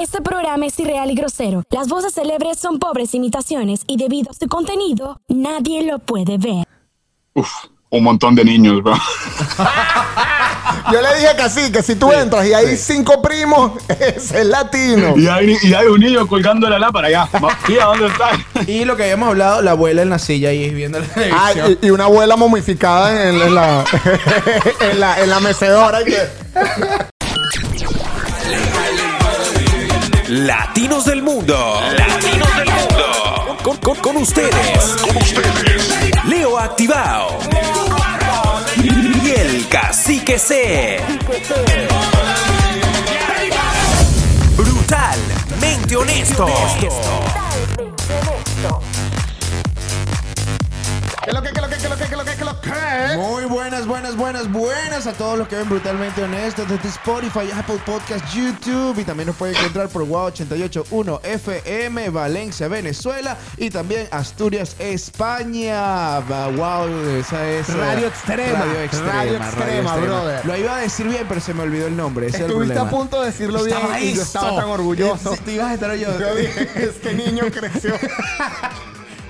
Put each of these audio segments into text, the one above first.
Este programa es irreal y grosero. Las voces célebres son pobres imitaciones y debido a su contenido, nadie lo puede ver. Uf, un montón de niños, bro. Yo le dije que sí, que si tú entras y hay cinco primos, es el latino. Y hay, y hay un niño colgando la lámpara. Ma- Tía, ¿dónde está? Y lo que habíamos hablado, la abuela en la silla ahí viendo la Ah, televisión. y, y una abuela momificada en, en la, en, la, en la mecedora. y que- Latinos del mundo. Latinos del mundo. Con, con- con ustedes. Con ustedes. Leo Activado. Y el Cacique C. Brutalmente honesto. ¿Qué es lo que, qué es lo que, qué? Muy buenas, buenas, buenas, buenas a todos los que ven Brutalmente Honestos desde Spotify, Apple Podcast, YouTube y también nos pueden encontrar por Wow 881 FM, Valencia, Venezuela y también Asturias, España. Wow, esa es eh, Radio Extrema, Radio Extrema, Radio Radio Extrema, Extrema. brother. Lo iba a decir bien, pero se me olvidó el nombre. Ese es el Estuviste a punto de decirlo bien y yo estaba tan orgulloso. Sí, Te ibas a estar yo. Yo dije, este niño creció.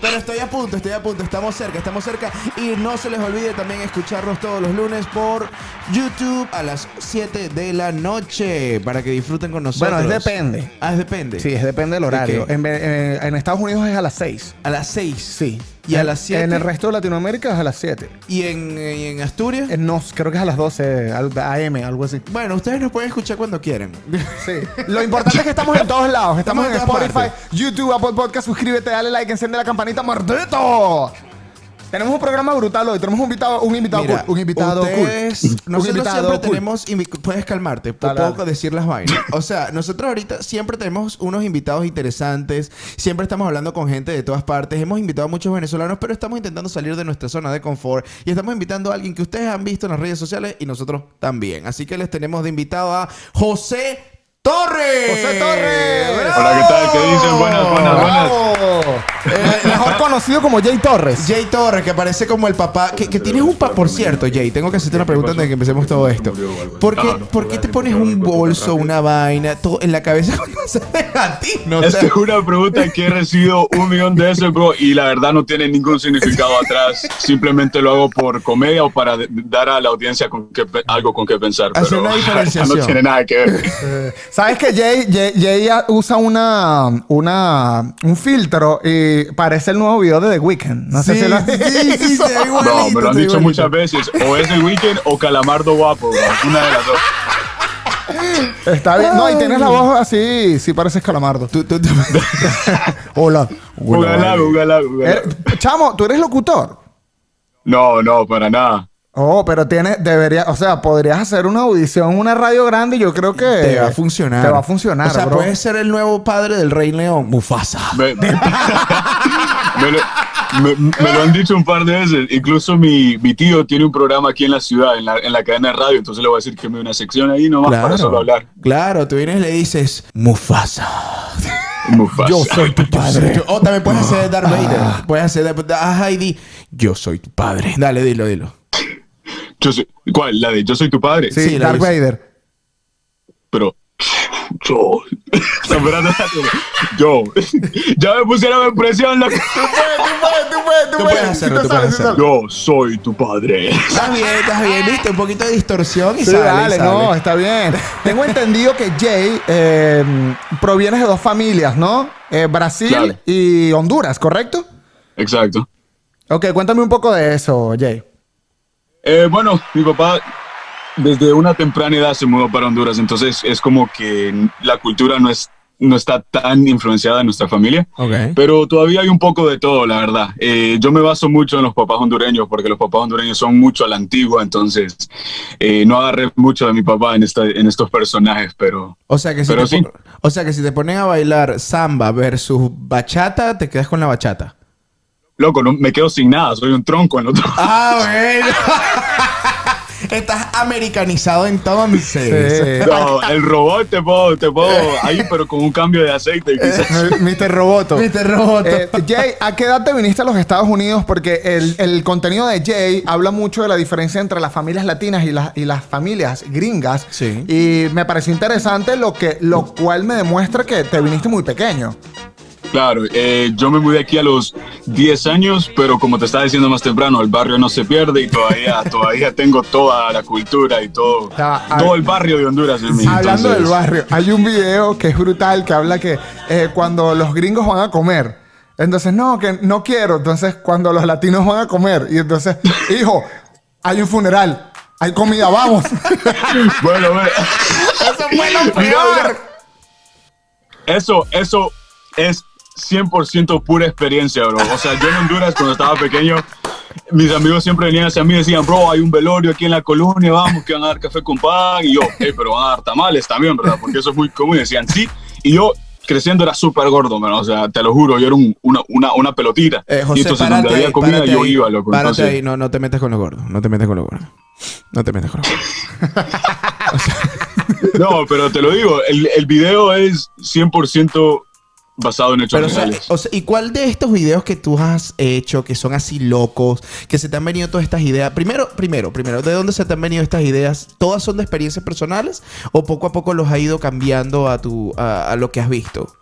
Pero estoy a punto, estoy a punto, estamos cerca, estamos cerca. Y no se les olvide también escucharnos todos los lunes por YouTube a las 7 de la noche para que disfruten con nosotros. Bueno, es depende. Ah, es depende. Sí, es depende del horario. En, en- en Estados Unidos es a las 6. A las 6. Sí. Y a En- las 7. En el resto de Latinoamérica es a las 7. ¿Y en, y en Asturias? Eh, No, creo que es a las 12 al- AM, algo así. Bueno, ustedes nos pueden escuchar cuando quieran. Sí. Lo importante es que estamos en todos lados. Estamos, Estamos en en todas Spotify, YouTube, Apple Podcast. Suscríbete, dale like, enciende la campanita, mordito. Tenemos un programa brutal hoy. Tenemos un invitado, un invitado Mira, cool. Un invitado ustedes, cool. Nosotros invitado siempre cool. tenemos... invi- Puedes calmarte, Dale, puedo dale. decir las vainas. O sea, nosotros ahorita siempre tenemos unos invitados interesantes. Siempre estamos hablando con gente de todas partes. Hemos invitado a muchos venezolanos, pero estamos intentando salir de nuestra zona de confort. Y estamos invitando a alguien que ustedes han visto en las redes sociales y nosotros también. Así que les tenemos de invitado a José Torres. José Torres. ¡Bravo! Hola, ¿qué tal? ¿Qué dicen? Buenas, buenas, buenas. ¡Bravo! Eh, mejor conocido como Jay Torres. Jay Torres, que parece como el papá. Que, que tienes un papá. Por cierto, Jay, tengo que hacerte una pregunta antes de que empecemos todo esto. ¿Por qué, ¿por qué te pones un bolso, una vaina, todo en la cabeza cuando haces latino? O Esta sea, es una pregunta que he recibido un millón de veces, bro, y la verdad no tiene ningún significado atrás. Simplemente lo hago por comedia o para dar a la audiencia con algo con qué pensar. Hacer pero una diferenciación. no tiene nada que ver. ¿Sabes que Jay, Jay, Jay usa una, una, un filtro y parece el nuevo video de The Weeknd? No sé Sí, si lo sí, sí, se ve igual. No, me lo han sí, dicho igualito. muchas veces. O es el weekend o Calamardo guapo, bro. Una de las dos. Está bien. No, y tienes la voz así, sí pareces calamardo. Tú- tú- tú- Hola. Ugalá, ugalá. Eh, Chamo, ¿tú eres locutor? No, no, para nada. Oh, pero tienes, debería, o sea, podrías hacer una audición en una radio grande y yo creo que Te va a funcionar. Te va a funcionar, O sea, bro. puedes ser el nuevo padre del Rey León, Mufasa. Me, me lo, me- me lo han dicho un par de veces. Incluso mi, mi tío tiene un programa aquí en la ciudad, en la, en la cadena de radio. Entonces le voy a decir que me dé una sección ahí nomás para solo hablar. Claro, tú vienes y le dices Mufasa. Mufasa. Yo soy tu padre. O también puedes hacer Darth Vader. Puedes hacer de- a Heidi. Yo soy tu padre. Dale, dilo, dilo. Yo soy- ¿Cuál? La de Yo soy tu padre. Sí, Sí, la Darth. Vader. Pero yo. Yo. Ya me pusieron presión. La... Tú puedes, tú puedes, Tú puedes tú puedes hacerlo. sale. Yo soy tu padre. Estás bien, estás bien, viste, un poquito de distorsión y Sí, sale, dale, y sale. no, está bien. Tengo entendido que Jay eh, proviene de dos familias, ¿no? Eh, Brasil y Honduras, ¿correcto? Exacto. Ok, cuéntame un poco de eso, Jay. Eh, bueno, mi papá desde una temprana edad se mudó para Honduras, entonces es como que la cultura no es no está tan influenciada en nuestra familia, Ok. pero todavía hay un poco de todo, la verdad. Eh, yo me baso mucho en los papás hondureños porque los papás hondureños son mucho a la antigua, entonces eh, no agarré mucho de mi papá en, esta, en estos personajes, pero O sea, que si Pero te sí. o sea que si te ponen a bailar samba versus bachata, te quedas con la bachata. Loco, no, me quedo sin nada, soy un tronco en otro. Ah, bueno. Estás americanizado entonces. Sí. No, el robot te puedo, te puedo ahí, pero con un cambio de aceite quizás. Mr. Roboto. Mr. Roboto. Eh, Jay, ¿a qué edad te viniste a los Estados Unidos? Porque el, el contenido de Jay habla mucho de la diferencia entre las familias latinas y, las y las familias gringas. Sí. Y me pareció interesante lo, que, lo cual me demuestra que te viniste muy pequeño. Claro, eh, yo me mudé aquí a los 10 años, pero como te estaba diciendo más temprano, el barrio no se pierde y todavía, todavía tengo toda la cultura y todo, todo hay- el barrio de Honduras en mí. Hablando entonces- del barrio, hay un video que es brutal que habla que eh, cuando los gringos van a comer, entonces no, que no quiero. Entonces, cuando los latinos van a comer, y entonces, hijo, hay un funeral, hay comida, vamos. Bueno, bueno. Eso fue lo Mira, peor. mira. Eso, eso es 100% pura experiencia, bro. O sea, yo en Honduras, cuando estaba pequeño, mis amigos siempre venían hacia mí y decían, bro, hay un velorio aquí en la colonia, vamos, que van a dar café con pan. Y yo, hey, pero van a dar tamales también, ¿verdad? Porque eso es muy común. Y decían, sí. Y yo, creciendo, era súper gordo, man. O sea, te lo juro, yo era un- una, una, una pelotita. Eh, y José, entonces, párate donde había ahí, comida, párate yo ahí, iba, loco. Párate Entonces, ahí, no, no te metes con los gordos. No te metes con los gordos. No te metes con los gordos. no, pero te lo digo, el, el video es 100% basado en hechos Pero, o sea, reales. o sea, ¿y cuál de estos videos que tú has hecho, que son así locos, que se te han venido todas estas ideas? Primero, primero, primero, ¿de dónde se te han venido estas ideas? ¿Todas son de experiencias personales o poco a poco los ha ido cambiando a, tu, a, a lo que has visto?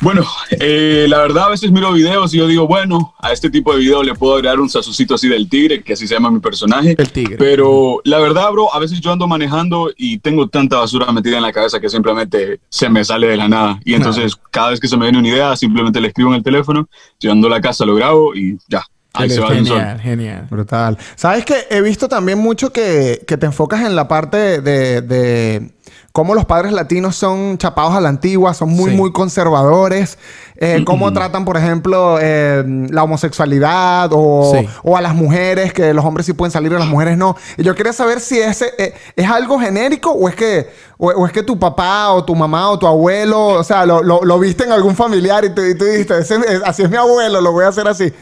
Bueno, eh, la verdad a veces miro videos y yo digo, bueno, a este tipo de video le puedo agregar un sazucito así del tigre, que así se llama mi personaje. El tigre. Pero la verdad, bro, a veces yo ando manejando y tengo tanta basura metida en la cabeza que simplemente se me sale de la nada. Y entonces cada vez que se me viene una idea, simplemente le escribo en el teléfono, llegando a la casa lo grabo y ya. Ahí se va. Genial, genial. Brutal. ¿Sabes que He visto también mucho que, que te enfocas en la parte de, de cómo los padres latinos son chapados a la antigua, son muy, Sí. muy conservadores. Eh, cómo tratan, por ejemplo, eh, la homosexualidad o, Sí. o a las mujeres, que los hombres sí pueden salir y las mujeres no. Y yo quería saber si ese eh, es algo genérico o es que o, o es que tu papá o tu mamá o tu abuelo, o sea, lo, lo- lo viste en algún familiar y tú, y tú dijiste, "Ese es- así es mi abuelo, lo voy a hacer así.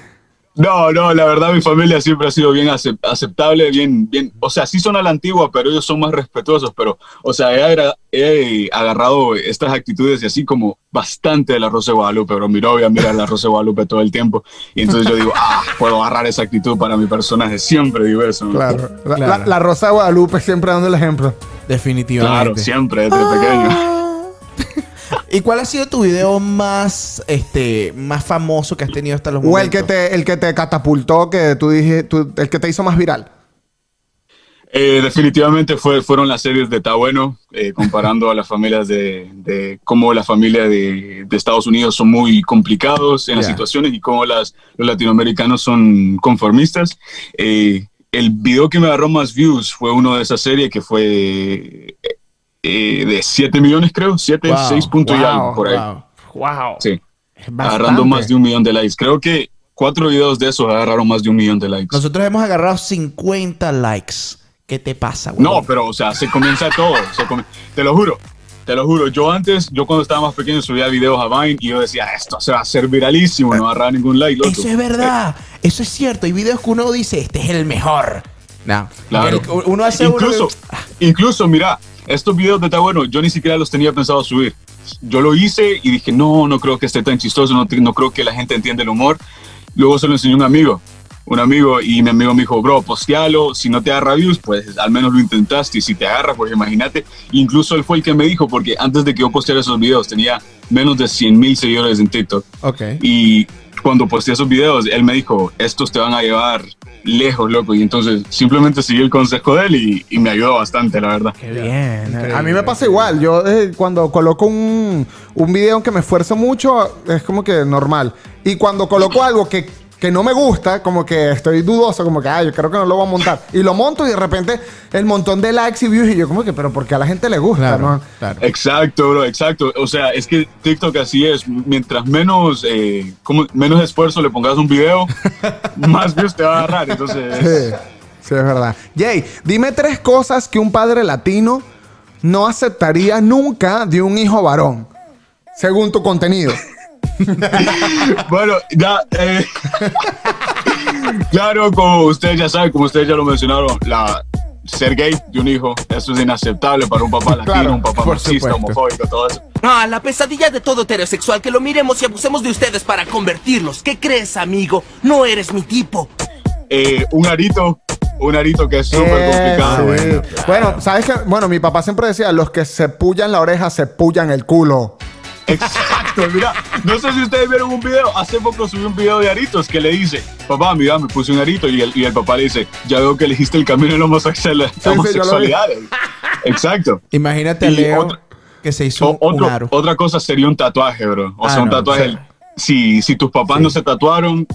No, no, la verdad mi familia siempre ha sido bien acep- aceptable, bien, bien, o sea, sí son a la antigua, pero ellos son más respetuosos, pero, o sea, he, he agarrado estas actitudes y así como bastante de la Rosa de Guadalupe, pero mi novia mira la Rosa de Guadalupe todo el tiempo, y entonces yo digo, ah, puedo agarrar esa actitud para mi personaje, siempre digo eso. ¿no? Claro. La, Claro. la- la Rosa de Guadalupe siempre dando el ejemplo. Definitivamente. Claro, siempre desde pequeño. ¿Y cuál ha sido tu video más, este, más famoso que has tenido hasta los O momentos? el que te, el que te catapultó, que tú dije, tú- el que te hizo más viral. Eh, definitivamente fue, fueron las series de Está Bueno, eh, comparando a las familias de, de cómo la familia de, de Estados Unidos son muy complicados en las Ya. situaciones y cómo las, los latinoamericanos son conformistas. Eh, el video que me agarró más views fue uno de esa serie que fue eh, de 7 millones, creo, 7, Wow, 6 puntos y wow, algo por ahí. Wow. Wow. Sí, agarrando más de un millón de likes. Creo que cuatro videos de esos agarraron más de un millón de likes. Nosotros hemos agarrado 50 likes. ¿Qué te pasa, güey? No, pero, o sea, se comienza todo. se come- Te lo juro. Te lo juro. Yo antes, yo cuando estaba más pequeño subía videos a Vine y yo decía, esto se va a hacer viralísimo, no agarrar ningún like, loco. Eso es verdad. Eso es cierto. Hay videos que uno dice, este es el mejor. No. Claro. El- uno hace uno- incluso, incluso, mira, estos videos de Está Bueno, yo ni siquiera los tenía pensado subir. Yo lo hice y dije, no, no creo que esté tan chistoso, no, no creo que la gente entienda el humor. Luego se lo enseñó un amigo, un amigo, y mi amigo me dijo, bro, postealo, si no te agarra views, pues al menos lo intentaste, y si te agarra, pues imagínate. Incluso él fue el que me dijo, porque antes de que yo posteara esos videos, tenía menos de 100 mil seguidores en TikTok. Ok. Y cuando posteé esos videos, él me dijo, estos te van a llevar lejos, loco. Y entonces simplemente seguí el consejo de él y, y me ayudó bastante, la verdad. Qué bien. A mí me pasa igual. Yo eh, cuando coloco un, un video en que me esfuerzo mucho, es como que normal. Y cuando coloco algo que, que no me gusta, como que estoy dudoso, como que, ay, yo creo que no lo voy a montar. Y lo monto y de repente el montón de likes y views y yo como que, pero porque a la gente le gusta, Claro, ¿no? claro. Exacto, bro, exacto. O sea, es que TikTok así es. Mientras menos, eh, como, menos esfuerzo le pongas un video, más views te va a agarrar. Entonces, Sí, sí, es verdad. Jay, dime tres cosas que un padre latino no aceptaría nunca de un hijo varón, según tu contenido. bueno, ya. eh, Claro, como ustedes ya saben, como ustedes ya lo mencionaron, la, ser gay de un hijo, eso es inaceptable para un papá latino, Claro, un papá supuesto. homofóbico, todo eso. Ah, la pesadilla de todo heterosexual, que lo miremos y abusemos de ustedes para convertirlos. ¿Qué crees, amigo? No eres mi tipo. Eh, un arito, un arito que es súper Eh, complicado. sí. Bueno, sabes que, bueno, mi papá siempre decía, los que se pullan la oreja se pullan el culo. Exacto, mira, no sé si ustedes vieron un video, hace poco subí un video de aritos que le dice, papá, mira, me puse un arito y el, y el papá le dice, ya veo que elegiste el camino de la homosexual- vi. homosexualidad. Exacto. Imagínate a Leo otra- que se hizo O- un otro- aro. otra cosa sería un tatuaje, bro. O Ah, sea, un no, tatuaje. sí. Si, si tus papás no se tatuaron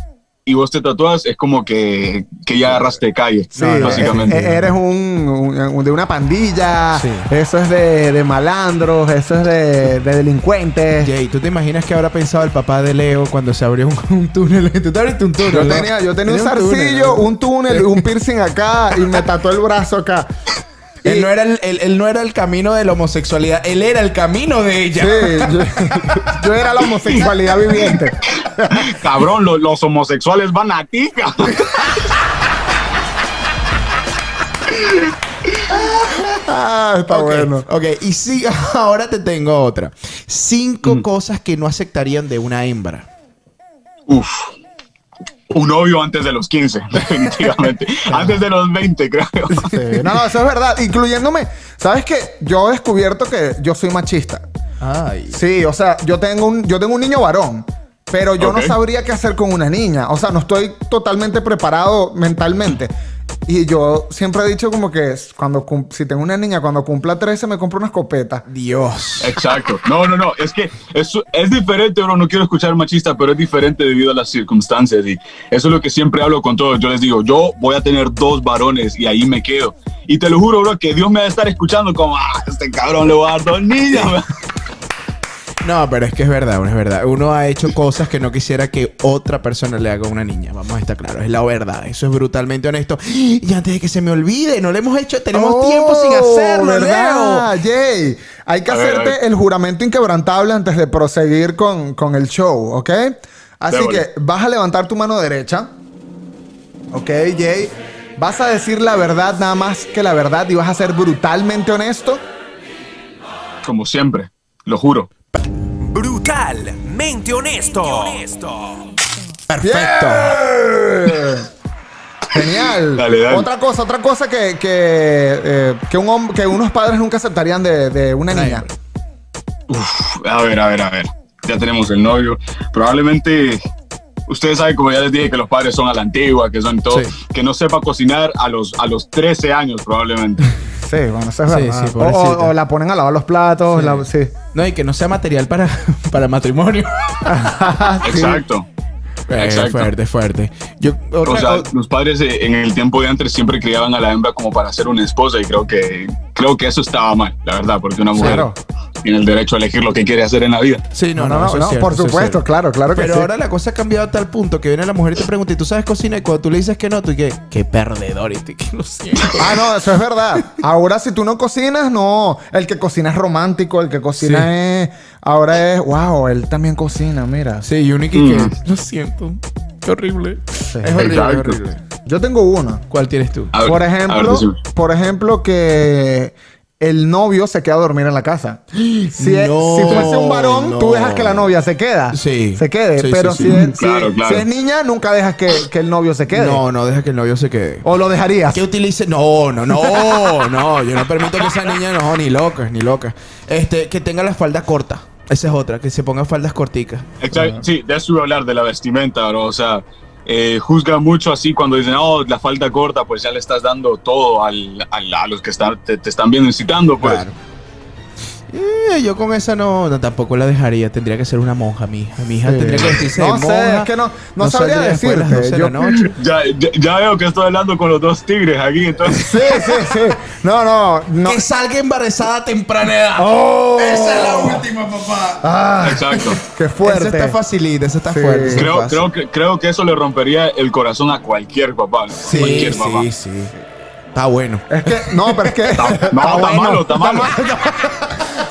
y vos te tatuas, es como que, que ya agarraste calle, Sí, básicamente. e- e- eres un, un- un- de una pandilla, Sí. eso es de, de malandros, eso es de, de delincuentes. Jay, ¿tú te imaginas que habrá pensado el papá de Leo cuando se abrió un, un túnel? Tú te abriste un túnel. Yo ¿no? tenía, yo tenía un túnel, zarcillo, ¿no? un túnel, un piercing acá y me tatuó el brazo acá. Él no, era el, él, él no era el camino de la homosexualidad, él era el camino de ella. Sí, yo, yo era la homosexualidad viviente. Cabrón, lo- los homosexuales van a ti, cabrón. Ah, está bueno. Ok, y sí, ahora te tengo otra. Cinco cosas que no aceptarían de una hembra. Uf. Un novio antes de los 15, definitivamente. antes de los 20, creo. Sí, No, no, eso es verdad. Incluyéndome, ¿sabes qué? Yo he descubierto que yo soy machista. Ay. Sí, o sea, yo tengo un, yo tengo un niño varón, pero yo no sabría qué hacer con una niña. O sea, no estoy totalmente preparado mentalmente. Y yo siempre he dicho como que cuando si tengo una niña, cuando cumpla 13 me compro una escopeta. Dios. Exacto. No, no, no. Es que es, es diferente, bro. No quiero escuchar machista, pero es diferente debido a las circunstancias. Y eso es lo que siempre hablo con todos. Yo les digo, yo voy a tener dos varones y ahí me quedo. Y te lo juro, bro, que Dios me va a estar escuchando como, ah, este cabrón le va a dar dos niñas. bro". No, pero es que es verdad, es verdad. Uno ha hecho cosas que no quisiera que otra persona le haga a una niña. Vamos a estar claros, es la verdad. Eso es brutalmente honesto. Y antes de que se me olvide, no lo hemos hecho, tenemos Oh, tiempo sin hacerlo, ¿verdad, Jay? Hay que A hacerte ver. el juramento inquebrantable antes de proseguir con, con el show, ¿ok? Así que vas a levantar tu mano derecha. ¿Ok, Jay? Vas a decir la verdad, nada más que la verdad, y vas a ser brutalmente honesto. Como siempre, lo juro. Brutalmente honesto. Perfecto. Genial. Dale, dale. Otra cosa, otra cosa que, que, eh, que, un que unos padres nunca aceptarían de, de una niña. Uf, a ver, a ver, a ver. Ya tenemos el novio. Probablemente, ustedes saben, como ya les dije, que los padres son a la antigua, que son todo. Sí. Que no sepa cocinar a los, a los 13 años, probablemente. Sí, bueno, eso es Sí, verdad. sí, o, pobrecita. o- o la ponen a lavar los platos. Sí. la- sí. No, y que no sea material para, para matrimonio. Exacto. Eh, Exacto. fuerte, fuerte. Yo, otra, O sea, o- los padres eh, en el tiempo de antes siempre criaban a la hembra como para ser una esposa y creo que creo que eso estaba mal, la verdad, porque una mujer Claro. Tiene el derecho a elegir lo que quiere hacer en la vida. Sí, no, No, no, no, cierto, por supuesto, claro, claro que Pero sí. ahora la cosa ha cambiado a tal punto que viene la mujer y te pregunta, ¿y tú sabes cocinar? Y cuando tú le dices que no, tú y que, qué perdedor, y tú y que lo siento. Ah, no, eso es verdad. Ahora, si tú no cocinas, no. El que cocina es romántico, el que cocina Sí. es. Ahora es. Wow, él también cocina, mira. Sí, y que, Mm. que, lo siento, qué horrible. Sí. Es horrible, es Exacto. horrible. Yo tengo uno. ¿Cuál tienes tú? Ver, Por ver, ejemplo, por ejemplo, que el novio se queda a dormir en la casa. Si, es- No, si fuese un varón, no. tú dejas que la novia se queda. Sí. Se quede. Sí, pero sí, si, es, si- Claro, claro. si es niña, nunca dejas que, que el novio se quede. No, no, deja que el novio se quede. O lo dejarías. Que utilice. No, no, no, no. Yo no permito que esa niña, no, ni loca, ni loca. Este, que tenga la falda corta. Esa es otra, que se ponga faldas corticas. Exacto. Sí, de eso iba a hablar, de la vestimenta, bro. O sea, eh, juzga mucho así cuando dicen, oh, la falta corta, pues ya le estás dando todo al, a los que están, te, están viendo incitando, pues. Eh, yo con esa no, no, tampoco la dejaría. Tendría que ser una monja, mi hija. Mi hija Sí. tendría que vestirse de No sé, monja. es que no- no sabría de las decirte. 12 de la Yo- noche. Ya, ya, ya veo que estoy hablando con los dos tigres aquí, entonces. Sí, sí, sí. No, no, no. Que salga embarazada a temprana edad. Oh. Esa es la última, papá. Ah, Exacto. qué fuerte. Esa está facilita, esa está Sí. fuerte. Creo, creo, que, creo que eso le rompería el corazón a cualquier papá. ¿no? Sí, cualquier papá. sí, sí. Está bueno. Es que, no, pero es que. No, está malo, está malo.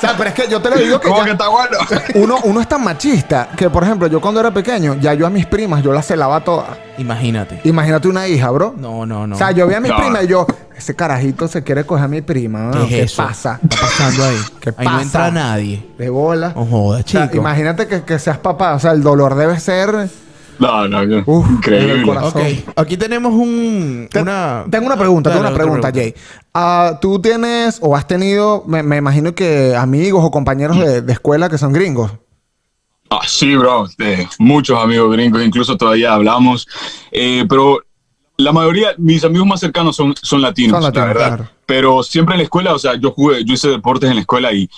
Sea, pero es que yo te lo digo que, ¿Cómo ya- que está bueno? uno, uno es tan machista que, por ejemplo, yo cuando era pequeño, ya yo a mis primas, yo las celaba todas. Imagínate. Imagínate una hija, bro. No, no, no. O sea, yo vi a mis No. primas y yo, ese carajito se quiere coger a mi prima. ¿Qué ¿no? es ¿Qué, eso? pasa? ¿Qué está pasando ahí? ¿Qué ahí no pasa? entra nadie. De bola. No O sea, chico. imagínate que, que seas papá. O sea, el dolor debe ser. No, no, no. Uf, en el Increíble. corazón. Ok, aquí tenemos un. Te- una... Tengo una pregunta, tengo una pregunta, Jay. Ah, ¿Tú tienes o has tenido, me, me imagino que amigos o compañeros de, de escuela que son gringos? Ah, sí, bro. de muchos amigos gringos, incluso todavía hablamos. Eh, pero la mayoría, mis amigos más cercanos son, son latinos, Son latinos, la verdad. claro. Pero siempre en la escuela, o sea, yo jugué, yo hice deportes en la escuela y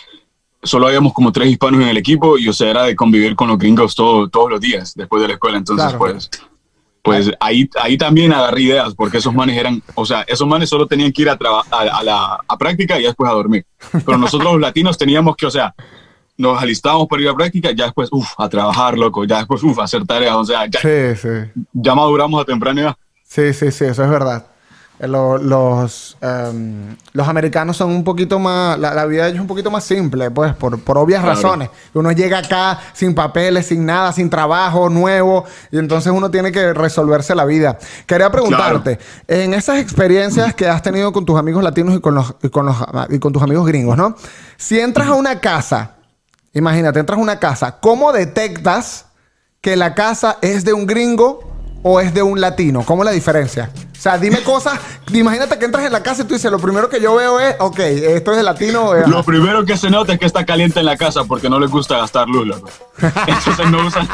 solo habíamos como tres hispanos en el equipo y, o sea, era de convivir con los gringos todo- todos los días después de la escuela. Entonces, Claro. pues, pues ahí, ahí también agarré ideas porque esos manes eran, o sea, esos manes solo tenían que ir a, traba- a, a la a práctica y después a dormir. Pero nosotros los latinos teníamos que, o sea, nos alistábamos para ir a práctica, ya después, uff, a trabajar, loco, ya después, uff, a hacer tareas, o sea, ya, Sí, sí. ya maduramos a temprana edad. Sí, sí, sí, eso es verdad. Eh, lo- los, em, los americanos son un poquito más, la, la vida de ellos es un poquito más simple, pues, por, por obvias Claro. razones. Uno llega acá sin papeles, sin nada, sin trabajo nuevo, y entonces uno tiene que resolverse la vida. Quería preguntarte, en esas experiencias que has tenido con tus amigos latinos y con, los, y, con los, y con tus amigos gringos, ¿no? Si entras a una casa, imagínate, entras a una casa, ¿cómo detectas que la casa es de un gringo o es de un latino? ¿Cómo es la diferencia? O sea, dime cosas. Imagínate que entras en la casa y tú dices, lo primero que yo veo es, ok, esto es de latino. eh, Lo primero que se nota es que está caliente en la casa porque no les gusta gastar luz, loco. Entonces no usan,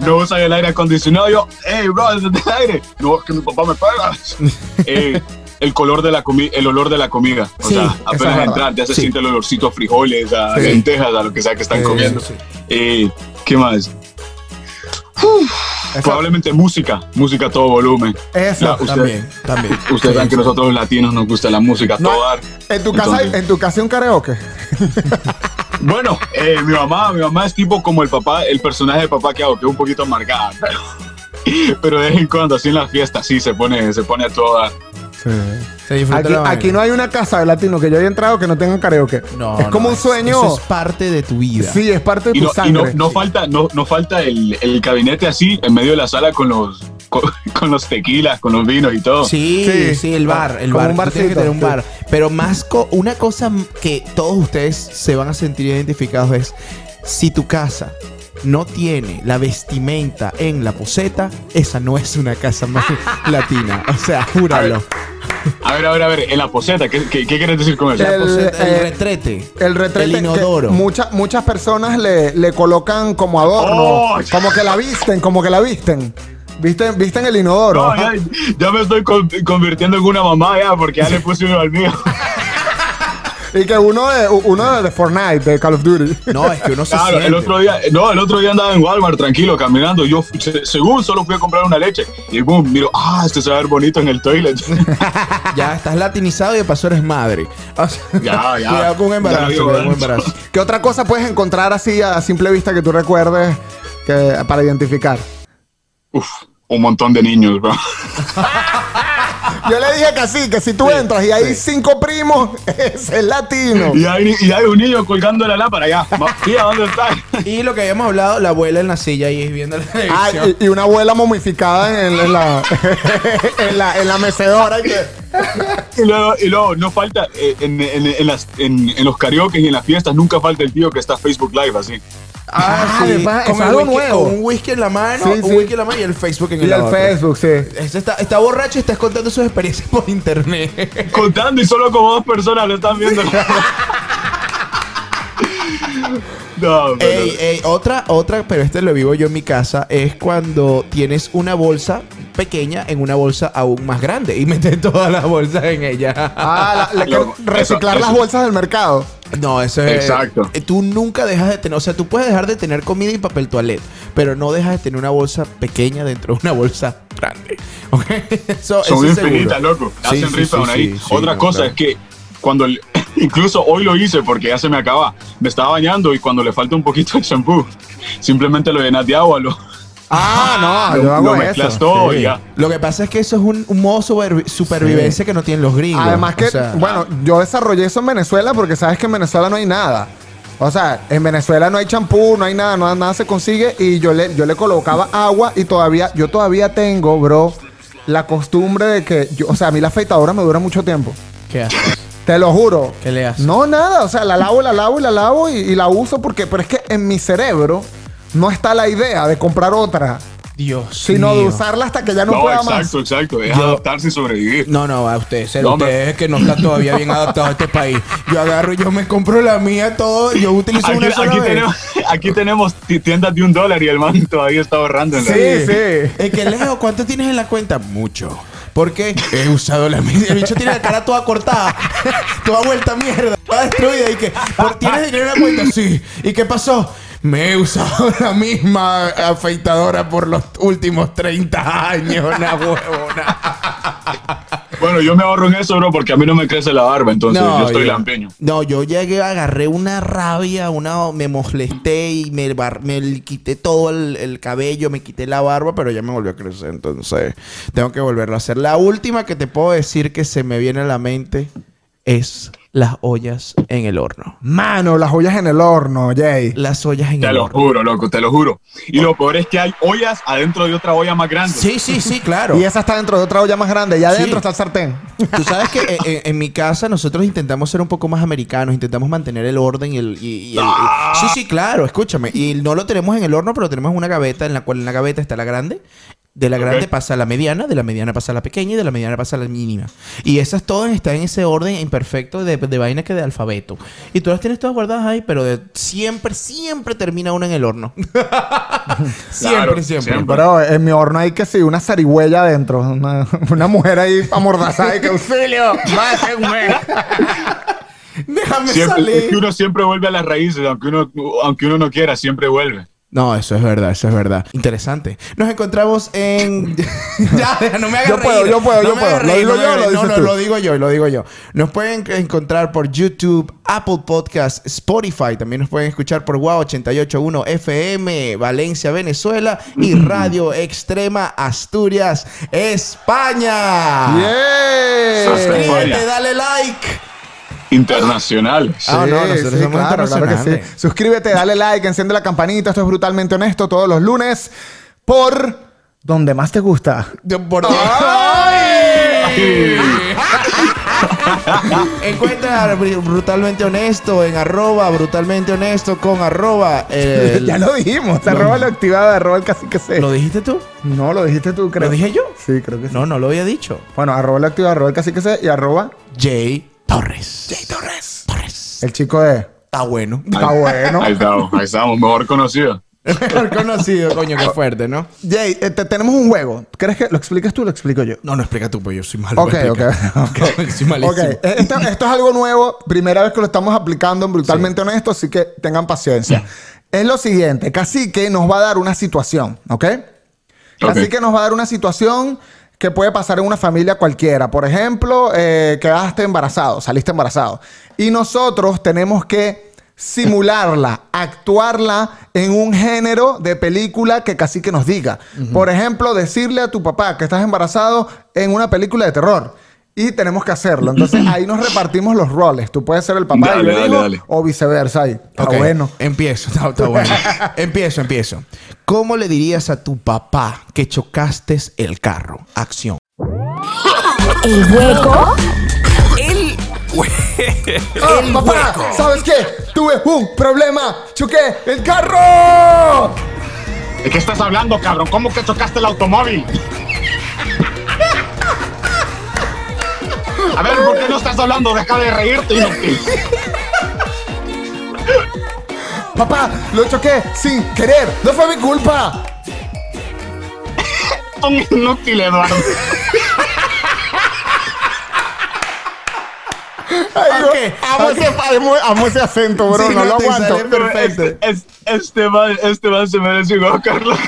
no usan el aire acondicionado. Yo, hey, bro, ¿es el aire? No, es que mi papá me paga. Eh, el color de la comida, el olor de la comida. O Sí, sea, es apenas verdad. entrar ya se Sí. siente el olorcito a frijoles, a Sí. lentejas, a lo que sea que están comiendo. Eh, ¿Qué más? Eso- Probablemente música, música a todo volumen. Eso, La- usted- También, también. Ustedes saben que nosotros los latinos nos gusta la música a No, todo dar. en tu casa, Entonces- en tu casa hay un karaoke. Bueno, eh, mi mamá, mi mamá es tipo como el papá, el personaje de papá que hago, que es un poquito amargada, pero, pero de vez en cuando, así en las fiestas, sí se pone, se pone a Se disfruta Aquí, la vaina. aquí no hay una casa de latino que yo haya entrado que no tenga karaoke. No, es como no, un sueño. Eso es parte de tu vida. Sí, es parte de Y tu no, y sangre. no, no falta, no, no falta el, el gabinete así en medio de la sala con los con, con los tequilas, con los vinos y todo. Sí, Sí. sí, el bar, el bar. un tienes que barcito, tener un bar. Pero más co- una cosa que todos ustedes se van a sentir identificados es si tu casa no tiene la vestimenta en la poseta, esa no es una casa más latina. O sea, júralo. A ver, a ver, a ver, en la poseta, ¿qué, qué, qué quieres decir con eso? La El, poseta, el eh, retrete. El retrete. El inodoro. mucha- muchas personas le, le colocan como adorno. Oh, como que la visten, como que la visten. Visten, visten el inodoro. No, ya, ya me estoy con- convirtiendo en una mamá ya, porque ya le puse uno al mío. Y que uno de, uno de Fortnite, de Call of Duty. No, es que uno se Claro, siente. el otro día, no, el otro día andaba en Walmart tranquilo, caminando. Yo, se- según solo fui a comprar una leche. Y boom, miro, ah, este se va a ver bonito en el toilet. Ya estás latinizado y de paso eres madre. O sea, Ya, ya. Cuidado con un Ya embarazo, digo, cuidado con embarazo. ¿Qué otra cosa puedes encontrar así a simple vista que tú recuerdes que, para identificar? Uf, un montón de niños, bro. Yo le dije que sí, que si tú entras y hay cinco primos, es el latino. Y hay, y hay un niño colgando la lámpara Tía, ¿dónde está? Y lo que habíamos hablado, la abuela en la silla ahí viendo la televisión. Ah, y, y una abuela momificada en, en la, en, la, en la mecedora. y que- Y luego, y luego no falta, eh, en, en- en las, en, en los karaoke y en las fiestas, nunca falta el tío que está Facebook Live así. Ah, de pa- con es algo whisky- nuevo. Con un whisky en la mano, Sí, un sí. whisky en la mano y el Facebook en Y el. Facebook, sí. Este está, está borracho y estás contando sus experiencias por internet. Contando y solo como dos personas lo están viendo. No, pero- ey, ey, otra, otra, pero este lo vivo yo en mi casa, es cuando tienes una bolsa pequeña en una bolsa aún más grande y metes todas las bolsas en ella. Ah, la- Loco, reciclar eso- las eso- bolsas del mercado. No, eso es. Exacto. eh, Tú nunca dejas de tener. O sea, tú puedes dejar de tener comida y papel toalete, pero no dejas de tener una bolsa pequeña dentro de una bolsa grande. ¿Ok? Eso, Son eso seguro. infinitas, loco. Hacen sí, rifa sí, ahí. sí, Otra no, cosa claro. es que cuando, el- incluso hoy lo hice porque ya se me acaba. Me estaba bañando y cuando le falta un poquito de shampoo, simplemente lo llenas de agua, lo, Ah, no, lo- yo hago lo eso. todo y ya. Lo que pasa es que eso es un, un modo supervi- supervivencia que no tienen los gringos. Además que, O sea, bueno, yo desarrollé eso en Venezuela porque sabes que en Venezuela no hay nada. O sea, en Venezuela no hay champú, no hay nada, no, nada se consigue. Y yo le, yo le colocaba agua y todavía, yo todavía tengo, bro, la costumbre de que, yo, o sea, a mí la afeitadora me dura mucho tiempo. ¿Qué haces? Te lo juro. ¿Qué le haces? No, nada. O sea, la lavo, la lavo y la lavo y, y la uso porque, pero es que en mi cerebro no está la idea de comprar otra, Dios sino de usarla hasta que ya no, No, pueda exacto, más. exacto. Es Yo- adaptarse y sobrevivir. No, no, a usted, ser No, usted me- es que no está todavía bien adaptado a este país. Yo agarro, yo me compro la mía, todo, yo utilizo Aquí, una sola aquí vez. tenemos, aquí tenemos ti- tiendas de un dólar y el man todavía está ahorrando en la Sí, sí. Es que Leo, ¿cuánto tienes en la cuenta? Mucho. Porque he usado la misma. El bicho tiene la cara toda cortada, toda vuelta a mierda, toda destruida. Y que, ¿por- ¿tienes dinero en la cuenta? Sí. ¿Y qué pasó? Me he usado la misma afeitadora por los últimos 30 años, una huevona. Bueno, yo me ahorro en eso, bro, porque a mí no me crece la barba, entonces yo estoy lampeño. No, yo llegué, agarré una rabia, una, me molesté y me, bar- me quité todo el, el cabello, me quité la barba, pero ya me volvió a crecer. Entonces, tengo que volverlo a hacer. La última que te puedo decir que se me viene a la mente es las ollas en el horno. Mano, las ollas en el horno, Jay. Las ollas en Te el lo horno. juro, loco, te lo juro. Y lo peor es que hay ollas adentro de otra olla más grande. Sí, sí, sí, claro. Y esa está dentro de otra olla más grande. Y adentro Sí. está el sartén. Tú sabes que en, en- en mi casa nosotros intentamos ser un poco más americanos, intentamos mantener el orden y el... y- y el- Ah. sí, sí, claro, escúchame. Y no lo tenemos en el horno, pero tenemos una gaveta en la cual en la gaveta está la grande. De la grande Ok. pasa a la mediana, de la mediana pasa a la pequeña y de la mediana pasa a la mínima. Y esas todas están en ese orden imperfecto de, de vaina que de alfabeto. Y tú las tienes todas guardadas ahí, pero de- siempre, siempre termina una en el horno. siempre, Claro, siempre. siempre. Pero en mi horno hay que sí, una zarigüeya adentro. Una, una mujer ahí amordazada y que auxilio. Déjame Siempre, salir. es que uno siempre vuelve a las raíces, aunque uno, aunque uno no quiera, siempre vuelve. No, eso es verdad, eso es verdad. Interesante. Nos encontramos en. ya, deja, no me hagas Yo puedo, yo puedo, No yo puedo. ¿Lo digo no yo lo No, dices no, tú? lo digo yo, lo digo yo. Nos pueden encontrar por YouTube, Apple Podcast, Spotify. También nos pueden escuchar por Wow 881 FM, Valencia, Venezuela. Y Radio Extrema Asturias, España. ¡Yeah! Suscríbete, dale like. Internacionales. Ah, no, nosotros somos claro, claro que sí. Suscríbete, dale like, enciende la campanita. Esto es brutalmente honesto todos los lunes por donde más te gusta. Por Encuentra Br- brutalmente honesto en arroba brutalmente honesto con arroba. el- ya lo dijimos. Arroba lo activado, arroba el cacique C. ¿Lo dijiste tú? No, lo dijiste tú, creo. ¿Lo dije yo? Sí, creo que sí. No, no lo había dicho. Bueno, arroba lo activado, arroba el cacique C y arroba Jay Torres. Jay Torres. Torres. el chico de... Está bueno. Está bueno. Ahí estamos, ahí estamos, mejor conocido. Mejor conocido, coño, qué fuerte, ¿no? Jay, eh, te- tenemos un juego. ¿Crees que lo explicas tú o lo explico yo? No, no explica tú, pues yo soy malo. Ok, para ok, explicar. ok. soy malísimo. Ok, eh, esto, esto es algo nuevo, primera vez que lo estamos aplicando en Brutalmente Honesto, así que tengan paciencia. Es lo siguiente, Cacique nos va a dar una situación, ¿ok? Ok. Cacique nos va a dar una situación que puede pasar en una familia cualquiera. Por ejemplo, eh, quedaste embarazado, saliste embarazado. Y nosotros tenemos que simularla, actuarla en un género de película que Cacique nos diga. Por ejemplo, decirle a tu papá que estás embarazado en una película de terror. Y tenemos que hacerlo. Entonces ahí nos repartimos los roles. Tú puedes ser el papá Dale, y yo dale, digo, dale. o viceversa. Ahí. Está bueno. Empiezo, está, está bueno. empiezo, empiezo. ¿Cómo le dirías a tu papá que chocaste el carro? Acción. El hueco El Ah, El papá, hueco. ¿sabes qué? Tuve un problema. Choqué el carro. ¿De qué estás hablando, cabrón? ¿Cómo que chocaste el automóvil? A ver, ¿por qué no estás hablando? Deja de reírte. Papá, lo choqué sin querer. No fue mi culpa. Un inútil, Eduardo. Ay, Ok, yo amo, ese, amo, ese acento, bro. Sí, no, no lo aguanto. perfecto. Este, es- este man, este man se merece un Carlos.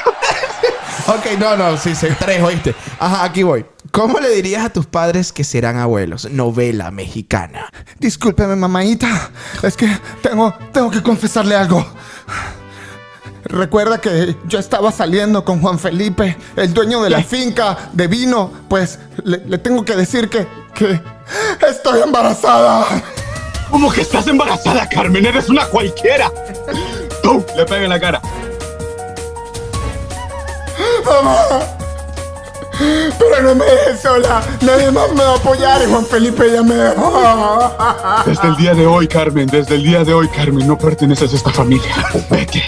Ok, no, no, sí, sí, tres, oíste. Ajá, aquí voy. ¿Cómo le dirías a tus padres que serán abuelos? Novela mexicana. Discúlpeme, mamáita. Es que tengo, tengo que confesarle algo. Recuerda que yo estaba saliendo con Juan Felipe, el dueño de la finca de vino. Pues le, le tengo que decir que, que estoy embarazada. ¿Cómo que estás embarazada, Carmen? Eres una cualquiera. ¡Pum! Le pega en la cara. Pero no me dejes sola. Nadie más me va a apoyar y Juan Felipe ya me dejó. Desde el día de hoy, Carmen, desde el día de hoy, Carmen, no perteneces a esta familia. Vete.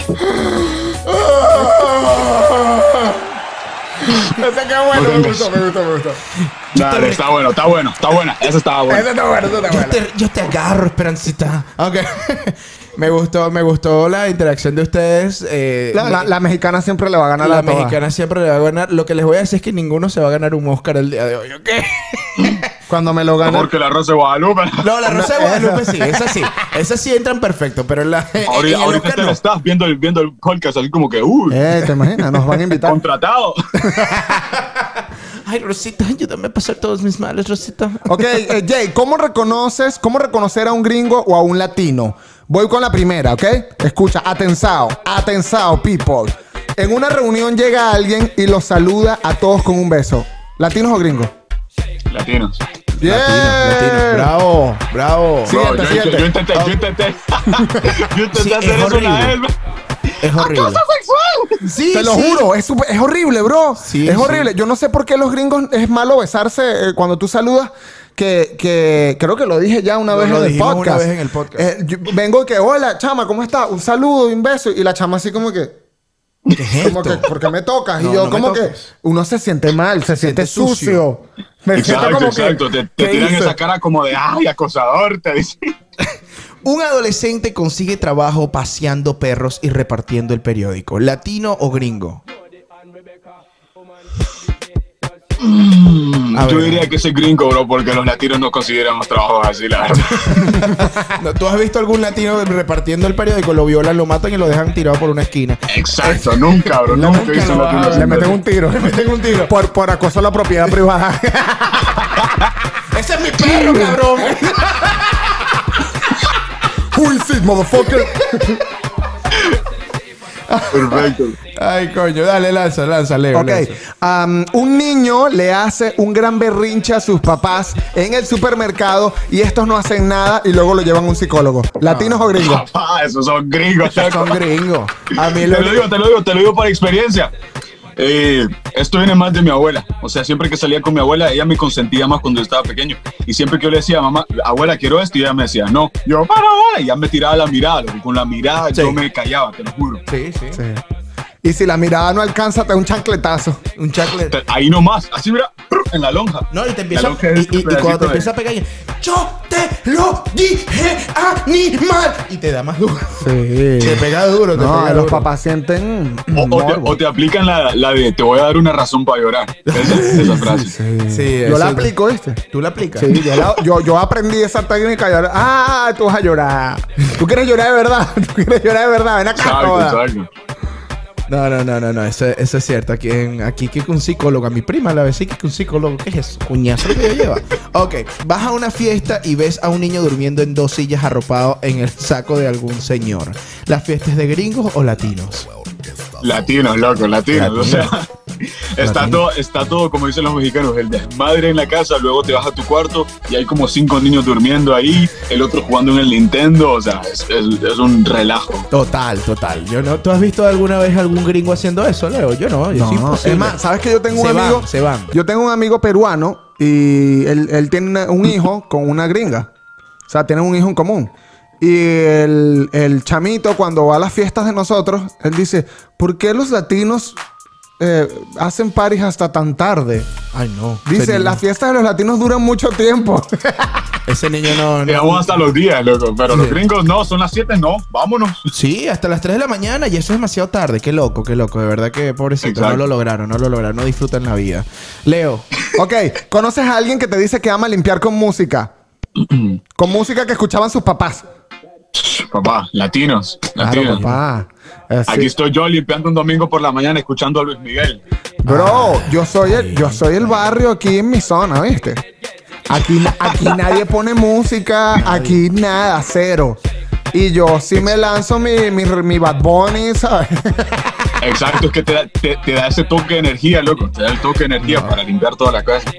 Ese qué bueno, me gustó, me gustó, me gustó. Dale, está bueno, está bueno, está buena. Esa estaba Ese buena. está bueno, ese está Yo bueno. te, yo te agarro, Esperancita. Ok. me gustó, me gustó la interacción de ustedes. eh, La, la- la mexicana siempre le va a ganar la a todas. mexicana siempre le va a ganar. Lo que les voy a decir es que ninguno se va a ganar un Oscar el día de hoy, ¿ok? Cuando me lo gane. Mejor que la Rosa de Guadalupe. No, la Rosa de Guadalupe sí, esa sí. Esas sí entran perfecto, pero la. en Ahorita, ahorita te no. la estás viendo el, viendo el podcast así como que, uy, Eh, ¿te imaginas? Nos van a invitar. contratado. Ay, Rosita, ayúdame a pasar todos mis males, Rosita. Ok, eh, Jay, ¿cómo reconoces, cómo reconocer a un gringo o a un latino? Voy con la primera, ¿ok? Escucha, atensao, atensao, people. En una reunión llega alguien y los saluda a todos con un beso. ¿Latinos o gringos? Latinos. Bien. Latino. Bravo, bravo. Sí. Bro, Siguiente, yo, siguiente. yo intenté, yo intenté. yo intenté Sí, hacer es eso una vez. Es horrible. Sí, Te lo sí. juro, es, súper- es horrible, bro. Sí, es sí. horrible. Yo no sé por qué los gringos es malo besarse eh, cuando tú saludas. Que, que creo que lo dije ya una vez lo en el una podcast. vez en el podcast. Eh, yo vengo y que, hola, chama, ¿cómo estás? Un saludo un beso. Y la chama así como que, ¿Qué es como esto? que, ¿por qué me tocas? No, y yo, no como que, uno se siente mal, se, siente siente sucio. Me siento Exacto, como que, exacto. Te, te ¿qué tiran esa cara como de, ay, acosador, te dicen. Un adolescente consigue trabajo paseando perros y repartiendo el periódico. ¿Latino o gringo? A Yo ver. diría que soy gringo, bro, porque los latinos no consideramos trabajos así, la verdad. No, ¿Tú has visto algún latino repartiendo el periódico? Lo violan, lo matan y lo dejan tirado por una esquina. Exacto, nunca, bro. Nunca he visto lo un latino. Le meten un tiro. Le meten un tiro. Por, por acoso a la propiedad privada. ¡Ese es mi perro, cabrón! Who is it, motherfucker? Perfecto. Ay, coño, dale, lanza, lanza, Leo. Ok, un niño le hace un gran berrinche a sus papás en el supermercado y estos no hacen nada y luego lo llevan a un psicólogo. ¿Latinos o gringos? Papá, esos son gringos. Son gringos. A mí Te lo lo digo, te lo digo, te lo digo por experiencia. Eh, esto viene más de mi abuela. O sea, siempre que salía con mi abuela, ella me consentía más cuando yo estaba pequeño. Y siempre que yo le decía, mamá, abuela, quiero esto, y ella me decía, no. Yo, para, para", y ella me tiraba la mirada. loco. Con la mirada Sí. yo me callaba, te lo juro. Sí, sí. Sí. Y si la mirada no alcanza, te da un chancletazo. Un chacle. Te- Ahí nomás, así mira, en la lonja. No, y te empieza es y, y- y cuando te empieza a pegar, y, yo te lo dije, animal. Y te da más duro. Sí. Te pega duro, te No, pega los duro. papás sienten O, o te, morbo. o te aplican la, la de te voy a dar una razón para llorar. Esa, esa frase. Sí, Yo la aplico, ¿viste? ¿Tú la aplicas? Sí, yo, la- yo, yo aprendí esa técnica y ahora, ah, tú vas a llorar. Tú quieres llorar de verdad, tú quieres llorar de verdad, ven acá. Exacto, exacto. No, no, no, no, no, eso, eso es cierto. Aquí, en, aquí que un psicólogo, a mi prima la vez sí que un psicólogo, ¿qué es eso? Cuñazo que yo lleva. Ok, vas a una fiesta y ves a un niño durmiendo en dos sillas arropado en el saco de algún señor. ¿La fiesta es de gringos o latinos? Latinos, loco, latinos. O sea, está Latino. todo, está todo, como dicen los mexicanos, el desmadre en la casa, luego te vas a tu cuarto y hay como cinco niños durmiendo ahí, el otro jugando en el Nintendo, o sea, es, es- es un relajo. Total, total. Yo no, ¿Tú has visto alguna vez algún gringo haciendo eso, Leo? Yo no, yo No, es más, ¿sabes que yo tengo un Se van, amigo? se van. Yo tengo un amigo peruano y él, él tiene un hijo con una gringa. O sea, tienen un hijo en común. Y el, el chamito, cuando va a las fiestas de nosotros, él dice: ¿Por qué los latinos eh, hacen paris hasta tan tarde? Ay, no. Dice: Las fiestas de los latinos duran mucho tiempo. ese niño no... no- Llegamos hasta los días, loco, pero los gringos no, son las 7, no, vámonos. Sí, hasta las 3 de la mañana y eso es demasiado tarde. Qué loco, qué loco. De verdad que pobrecito, no lo lograron, no lo lograron, no disfrutan la vida. Leo, ok, ¿conoces a alguien que te dice que ama limpiar con música? con música que escuchaban sus papás. Papá, latinos, Claro, latinos. papá. Eh, sí. Aquí estoy yo limpiando un domingo por la mañana escuchando a Luis Miguel. Bro, yo soy el, yo soy el barrio aquí en mi zona, ¿viste? Aquí, aquí nadie pone música, aquí nada, cero. Y yo sí me lanzo mi, mi, mi Bad Bunny, ¿sabes? Exacto, es que te te, te da ese toque de energía, loco, te da el toque de energía para limpiar toda la casa.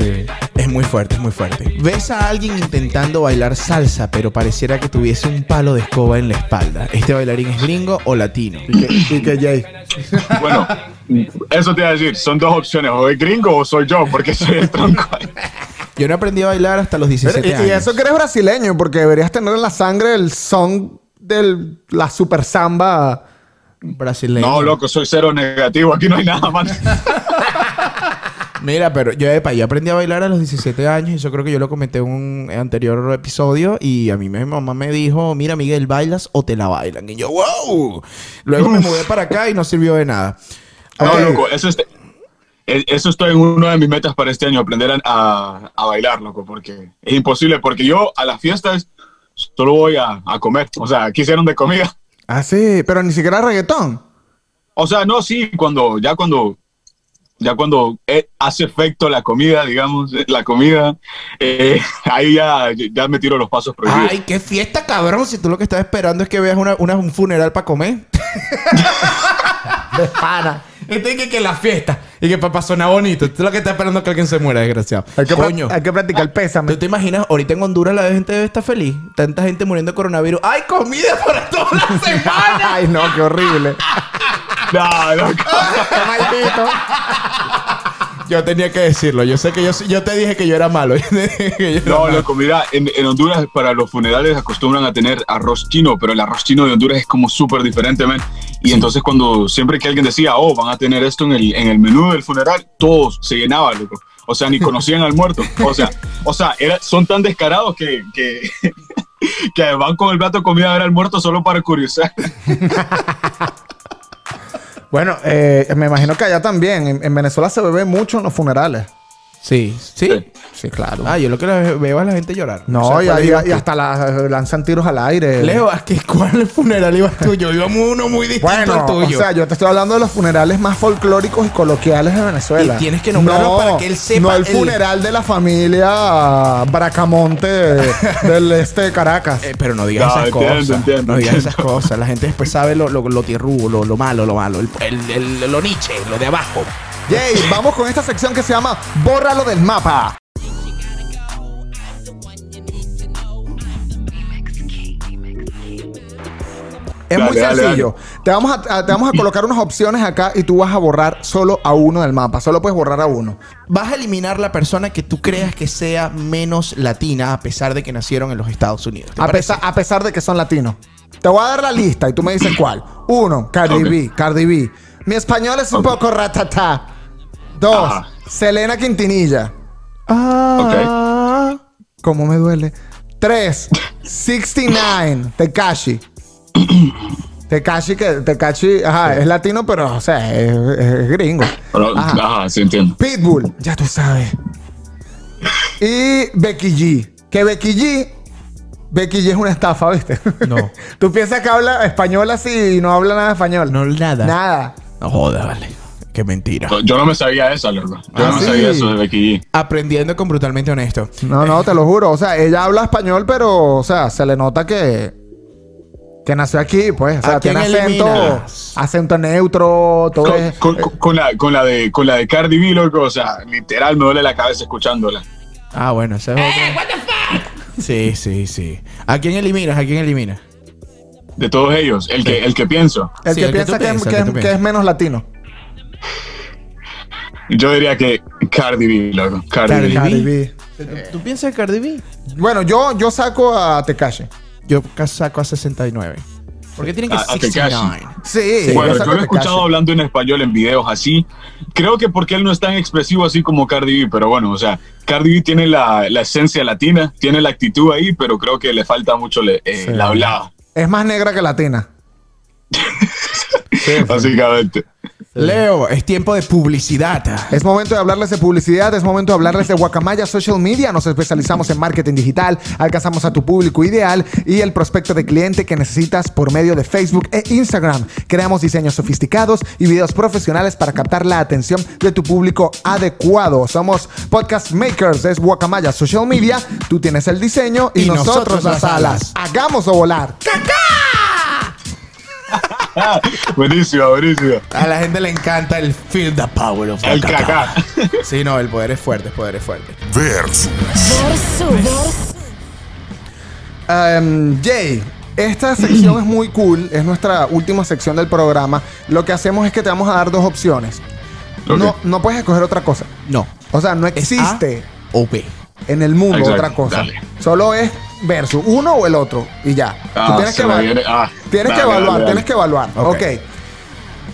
Sí, Es muy fuerte, es muy fuerte. Ves a alguien intentando bailar salsa, pero pareciera que tuviese un palo de escoba en la espalda. ¿Este bailarín es gringo o latino? Y que, y que Jay. Bueno, eso te iba a decir, son dos opciones, o es gringo o soy yo, porque soy el tronco. Yo no aprendí a bailar hasta los Pero, 17 y, años. y eso que eres brasileño, porque deberías tener en la sangre el son de la super samba. brasileño. No, loco, soy cero negativo, aquí no hay nada más. Mira, pero yo, epa, yo aprendí a bailar a los 17 años y yo creo que yo lo comenté en un anterior episodio y a mí mi mamá me dijo, mira Miguel, ¿bailas o te la bailan? Y yo, wow. Luego me mudé para acá y no sirvió de nada. No, loco, eso, es, eh, eso estoy en una de mis metas para este año, aprender a, a- a bailar, loco, porque es imposible, porque yo a las fiestas solo voy a, a comer, o sea, aquí hicieron de comida. Ah, sí, pero ni siquiera reggaetón. O sea, no, sí, cuando, ya cuando, ya cuando eh, hace efecto la comida, digamos, eh, la comida, eh, ahí ya, ya me tiro los pasos prohibidos. Ay, qué fiesta, cabrón. Si tú lo que estás esperando es que veas una, una- un funeral para comer. De pana. Este que, que la fiesta y que para sonar bonito. Tú lo que estás esperando es que alguien se muera, desgraciado. Hay que, pra- Coño. hay que practicar el pésame. ¿Tú te imaginas? Ahorita en Honduras la gente debe estar feliz. Tanta gente muriendo de coronavirus. ¡Hay comida para toda la semana! Ay, no, qué horrible. No, loco. Maldito. yo tenía que decirlo. Yo sé que yo, yo te dije que yo era malo. Yo te dije que yo era No, malo. loco, mira, en, en Honduras para los funerales acostumbran a tener arroz chino, pero el arroz chino de Honduras es como súper diferente, man. Y entonces cuando siempre que alguien decía, oh, van a tener esto en el, en el menú del funeral, todos se llenaban, loco. O sea, ni conocían al muerto. O sea, o sea era- son tan descarados que, que, que van con el plato de comida a ver al muerto solo para curiosar. Bueno, eh, me imagino que allá también. En, en Venezuela se bebe mucho en los funerales. Sí. ¿Sí? Sí. Sí, claro. Ah, yo lo que veo a la gente llorar. no, O sea, y, hasta la- lanzan tiros al aire. Leo, ¿a qué, ¿cuál funeral ibas tú? Yo iba uno muy distinto Bueno, al tuyo. o sea, yo te estoy hablando de los funerales más folclóricos y coloquiales de Venezuela. Y tienes que nombrarlo no, para que él sepa No el el- funeral de la familia Bracamonte del este de Caracas. Eh, pero no digas No, esas entiendo, cosas. entiendo, no digas esas cosas. La gente después sabe lo, lo, lo tierrugo, lo, lo malo, lo malo. El, el, el- lo niche, lo de abajo. Yay, vamos con esta sección que se llama Bórralo del mapa. Es Dale, muy dale, sencillo. Te, vamos a, a- te vamos a colocar unas opciones acá y tú vas a borrar solo a uno del mapa. Solo puedes borrar a uno. Vas a eliminar la persona que tú creas que sea menos latina a pesar de que nacieron en los Estados Unidos. ¿Te A pesar, a pesar de que son latinos. Te voy a dar la lista y tú me dices cuál. Uno, Cardi. B. Cardi B. Mi español es un poco ratata. Dos, Ajá. Selena Quintinilla. Ah, cómo me duele. Tres, 69, Tekashi. Tekashi, que Tekashi, ajá, es latino, pero, o sea, es, es gringo. Pero, Ajá. ajá, sí entiendo. Pitbull, ya tú sabes. Y Becky G. Que Becky G. Becky G es una estafa, ¿viste? No. tú piensas que habla español así y no habla nada de español. No, nada. Nada. No jodas, vale. Qué mentira. Yo no me sabía esa, loco. Yo Ah, no me sí. sabía eso de Becky G. Aprendiendo con brutalmente honesto. No, no, te lo juro. O sea, ella habla español, pero, o sea, se le nota que. Que nació aquí, pues. O sea, ¿A quién tiene acento. eliminas? Acento neutro, todo Con, es. con- con- con la, con, la de, con la de Cardi B, loco, o sea, literal me duele la cabeza escuchándola. Ah, bueno, ese es otro. Sí, sí, sí. ¿A quién eliminas? ¿A quién eliminas? De todos ellos, el que, el que pienso. El Sí, que el piensa que, que es menos latino. Yo diría que Cardi B, loco. Cardi, Cardi B. Cardi B. ¿Tú, tú piensas en Cardi B? Bueno, yo, yo saco a Tekashi. Yo saco a 69. ¿Por qué tienen que A- a 69? Sí, Bueno, yo lo he escuchado hablando en español en videos así. Creo que porque él no es tan expresivo así como Cardi B, pero bueno, o sea, Cardi B tiene la, la esencia latina, tiene la actitud ahí, pero creo que le falta mucho le- eh, Sí. la hablada, Es más negra que latina. básicamente. Leo, es tiempo de publicidad. Es momento de hablarles de publicidad, es momento de hablarles de Guacamaya Social Media. Nos especializamos en marketing digital, alcanzamos a tu público ideal y el prospecto de cliente que necesitas por medio de Facebook e Instagram. Creamos diseños sofisticados y videos profesionales para captar la atención de tu público adecuado. Somos podcast makers, es Guacamaya Social Media. Tú tienes el diseño y, Y nosotros, nosotros las las alas. alas. Hagámoslo volar. buenísima, buenísima. A la gente le encanta el Feel the Power of the El cacá. Sí, no, el poder es fuerte, el poder es fuerte. Versus. Versus. Um, Jay, esta sección es muy cool. Es nuestra última sección del programa. Lo que hacemos es que te vamos a dar dos opciones. No, no puedes escoger otra cosa. No. O sea, no Es existe A o B. en el mundo Exacto, otra cosa. dale. Solo es versus uno o el otro y ya. Tú Ah, tienes que, viene- ah, tienes que evaluar, dale, dale. tienes que evaluar. Ok. ok.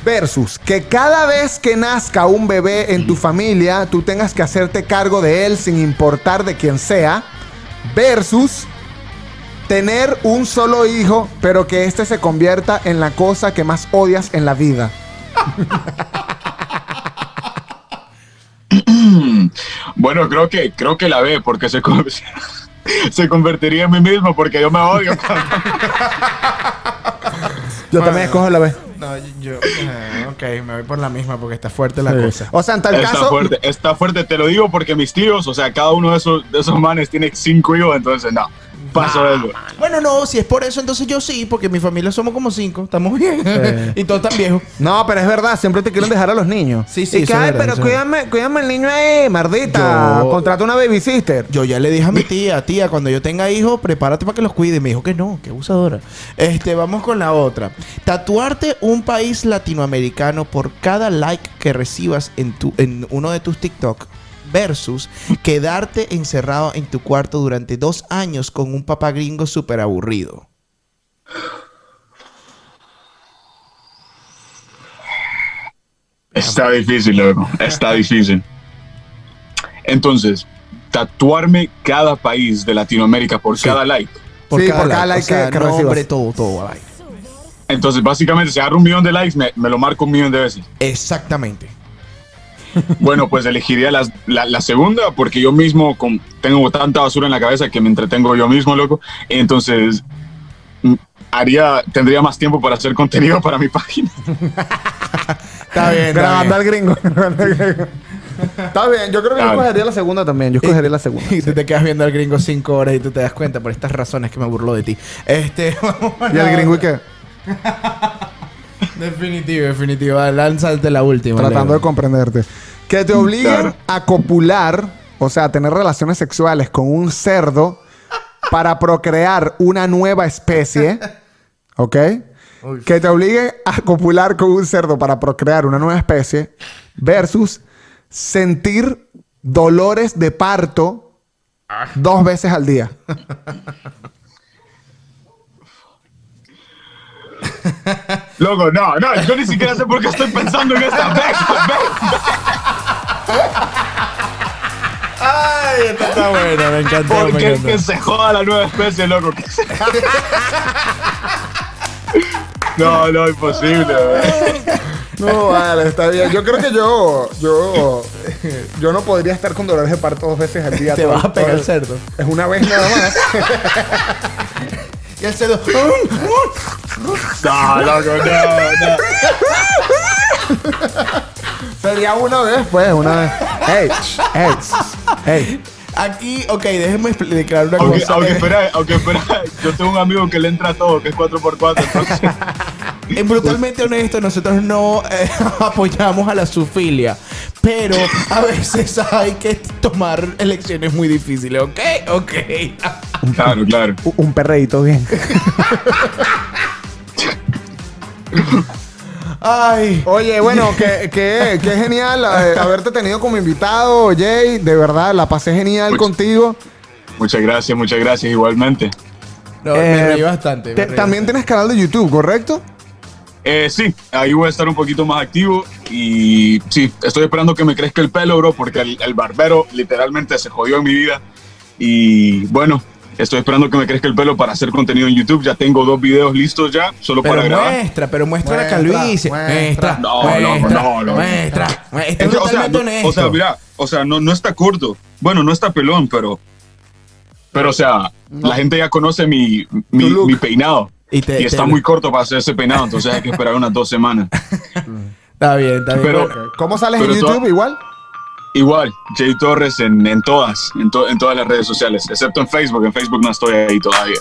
Versus que cada vez que nazca un bebé en tu familia, tú tengas que hacerte cargo de él sin importar de quién sea. Versus tener un solo hijo, pero que este se convierta en la cosa que más odias en la vida. Bueno, creo que, creo que la ve porque se, se convertiría en mí mismo porque yo me odio. Yo también escojo la B. No, yo. ah, ok, me voy por la misma porque está fuerte la cosa. O sea, en tal está caso. fuerte, está fuerte. Te lo digo porque mis tíos, o sea, cada uno de esos, de esos manes tiene cinco hijos, entonces no, Bueno, no, si es por eso, entonces yo sí, porque mi familia somos como cinco, estamos bien. y todos tan viejos. No, pero es verdad, siempre te quieren dejar a los niños. Sí, sí, Y que, eso es ay, verdad, pero cuídame, cuídame el niño ahí, mardita. Yo- Contrata una babysitter. Yo ya le dije a mi tía, tía, cuando yo tenga hijos, prepárate para que los cuide. Y me dijo que no, que abusadora. Este, vamos con la otra. Tatuarte un país latinoamericano por cada like que recibas en, tu, en uno de tus TikTok. Versus quedarte encerrado en tu cuarto durante dos años con un papá gringo súper aburrido. Está difícil, loco. Está difícil. Entonces, tatuarme cada país de Latinoamérica por cada like. Sí, por cada like o sea, que- que nombre, recibas. todo, todo. like. Entonces, básicamente, si agarro un millón de likes, me, me lo marco un millón de veces. Exactamente. Bueno, pues elegiría las- la, la segunda porque yo mismo con- tengo tanta basura en la cabeza que me entretengo yo mismo, loco. Entonces, mm, haría, tendría más tiempo para hacer contenido para mi página. Está bien, Grabando al gringo. al. Está bien, yo creo que yo escogería la segunda también. Yo escogería la segunda. Y tú te quedas viendo al gringo cinco horas y tú te das cuenta por estas razones que me burló de ti. Este, vamos a Y la el gringo y qué? Definitivo, definitivo. Lánzate la última. Tratando de comprenderte. Que te obliguen a copular, o sea, a tener relaciones sexuales con un cerdo para procrear una nueva especie. ¿Ok? Que te obliguen a copular con un cerdo para procrear una nueva especie versus sentir dolores de parto dos veces al día. Loco, no, no, yo ni siquiera sé por qué estoy pensando en esta vez. Ay, esta está buena, me encantó, me Porque encantó. que se joda la nueva especie, loco. que se- No, no, imposible. wey. No, vale, está bien. Yo creo que yo, yo, yo no podría estar con dolores de parto dos veces al día. Te todo- vas a pegar el cerdo. Es una vez nada más. Y el cerdo. No, loco, no, no. Sería una vez, pues, una vez. Hey, hey, hey. Aquí, ok, déjenme expl- declarar una Aunque, cosa. aunque espera, aunque espera, yo tengo un amigo que le entra a todo, que es 4x4, entonces. En brutalmente honesto, nosotros no eh, apoyamos a la sufilia, pero a veces hay que tomar elecciones muy difíciles, ¿ok? Ok. Claro, claro. U- Un perreíto bien. Ay. Oye, bueno, que, que, que genial eh, haberte tenido como invitado, Jay. De verdad, la pasé genial Much- contigo. Muchas gracias, muchas gracias, igualmente. No, Eh, me reí bastante. me Te- reí también tienes canal de YouTube, ¿correcto? Eh, sí, ahí voy a estar un poquito más activo y sí, estoy esperando que me crezca el pelo, bro, porque el, el barbero literalmente se jodió en mi vida. Y bueno, estoy esperando que me crezca el pelo para hacer contenido en YouTube. Ya tengo dos videos listos ya, solo Pero para grabar. muestra, pero muestra, la Muestra, calvicie. muestra. Muestra, No, muestra, no, no, no. muestra. Este es Es que, o sea, no- honesto. o sea, mira, o sea, no, no está corto. Bueno, no está pelón, pero. Pero, o sea, la gente ya conoce mi, mi, peinado. Y Y, te- está te- muy corto para hacer ese peinado, entonces hay que esperar unas dos semanas. Está bien, está bien. Pero- ¿Cómo sales en Pero YouTube igual? Igual, Jay Torres en, en todas, en, to- en todas las redes sociales, excepto en Facebook. En Facebook no estoy ahí todavía.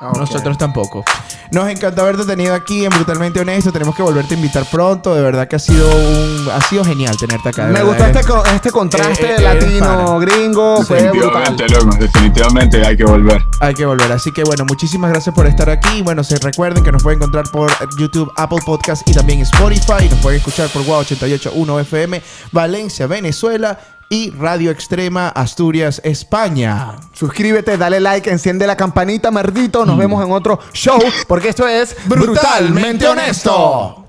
Ah. Nosotros tampoco. Nos encanta haberte tenido aquí en Brutalmente Honesto. Tenemos que volverte a invitar pronto. De verdad que ha sido un, ha sido genial tenerte acá. de Me verdad. gustó Eres- este, este contraste Eh, eh, eres latino, gringo, fue brutal. Definitivamente, loco, definitivamente hay que volver. Hay que volver. Así que bueno, muchísimas gracias por estar aquí. Bueno, se recuerden que nos pueden encontrar por YouTube, Apple Podcast y también Spotify. Nos pueden escuchar por Wow 881 FM, Valencia, Venezuela y Radio Extrema, Asturias, España. Suscríbete, dale like, enciende la campanita, merdito. Nos vemos en otro show, porque esto es Brutalmente Honesto.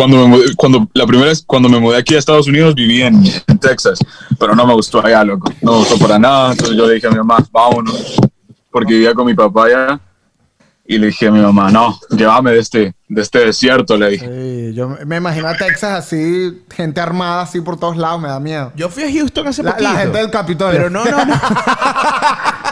Cuando, me mudé- cuando la primera vez, cuando me mudé aquí a Estados Unidos, viví en, en Texas, pero no me gustó allá, loco. No me gustó para nada. Entonces yo le dije a mi mamá, vámonos, porque vivía con mi papá allá. Y le dije a mi mamá, no, llévame de este, de este desierto, le dije. Sí, yo me imagino a Texas así, gente armada así por todos lados, me da miedo. Yo fui a Houston hace La- la poquito. gente del Capitolio. Pero no, no, no.